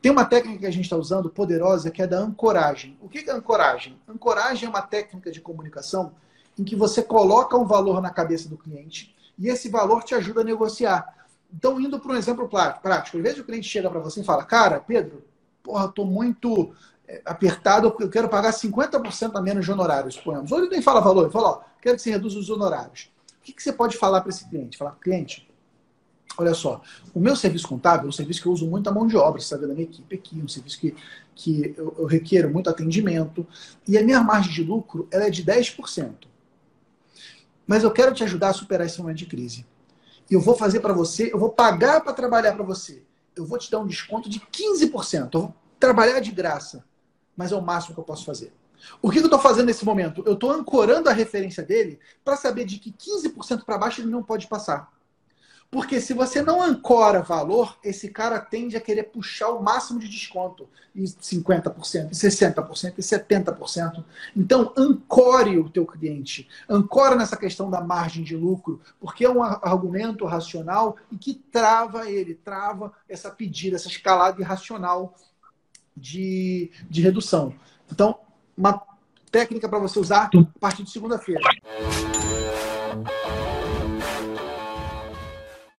Tem uma técnica que a gente está usando, poderosa, que é da ancoragem. O que é ancoragem? Ancoragem é uma técnica de comunicação em que você coloca um valor na cabeça do cliente e esse valor te ajuda a negociar. Então, indo para um exemplo prático, às vezes o cliente chega para você e fala, cara, Pedro, porra, estou muito é, apertado, eu quero pagar 50% a menos de honorários, suponhamos. Ou ele nem fala valor, ele fala, ó, quero que você reduza os honorários. O que, que você pode falar para esse cliente? Falar, cliente, olha só, o meu serviço contábil é um serviço que eu uso muito a mão de obra, você está vendo a minha equipe aqui, um serviço que, que eu, eu requeiro muito atendimento, e a minha margem de lucro ela é de 10%. Mas eu quero te ajudar a superar esse momento de crise. E eu vou fazer para você, eu vou pagar para trabalhar para você. Eu vou te dar um desconto de 15%. Eu vou trabalhar de graça mas é o máximo que eu posso fazer. O que eu estou fazendo nesse momento? Eu estou ancorando a referência dele para saber de que 15% para baixo ele não pode passar. Porque se você não ancora valor, esse cara tende a querer puxar o máximo de desconto. Em 50%, em 60%, em 70%. Então, ancore o teu cliente. Ancora nessa questão da margem de lucro, porque é um argumento racional e que trava ele, trava essa pedida, essa escalada irracional de, de redução. Então, uma técnica para você usar a partir de segunda-feira.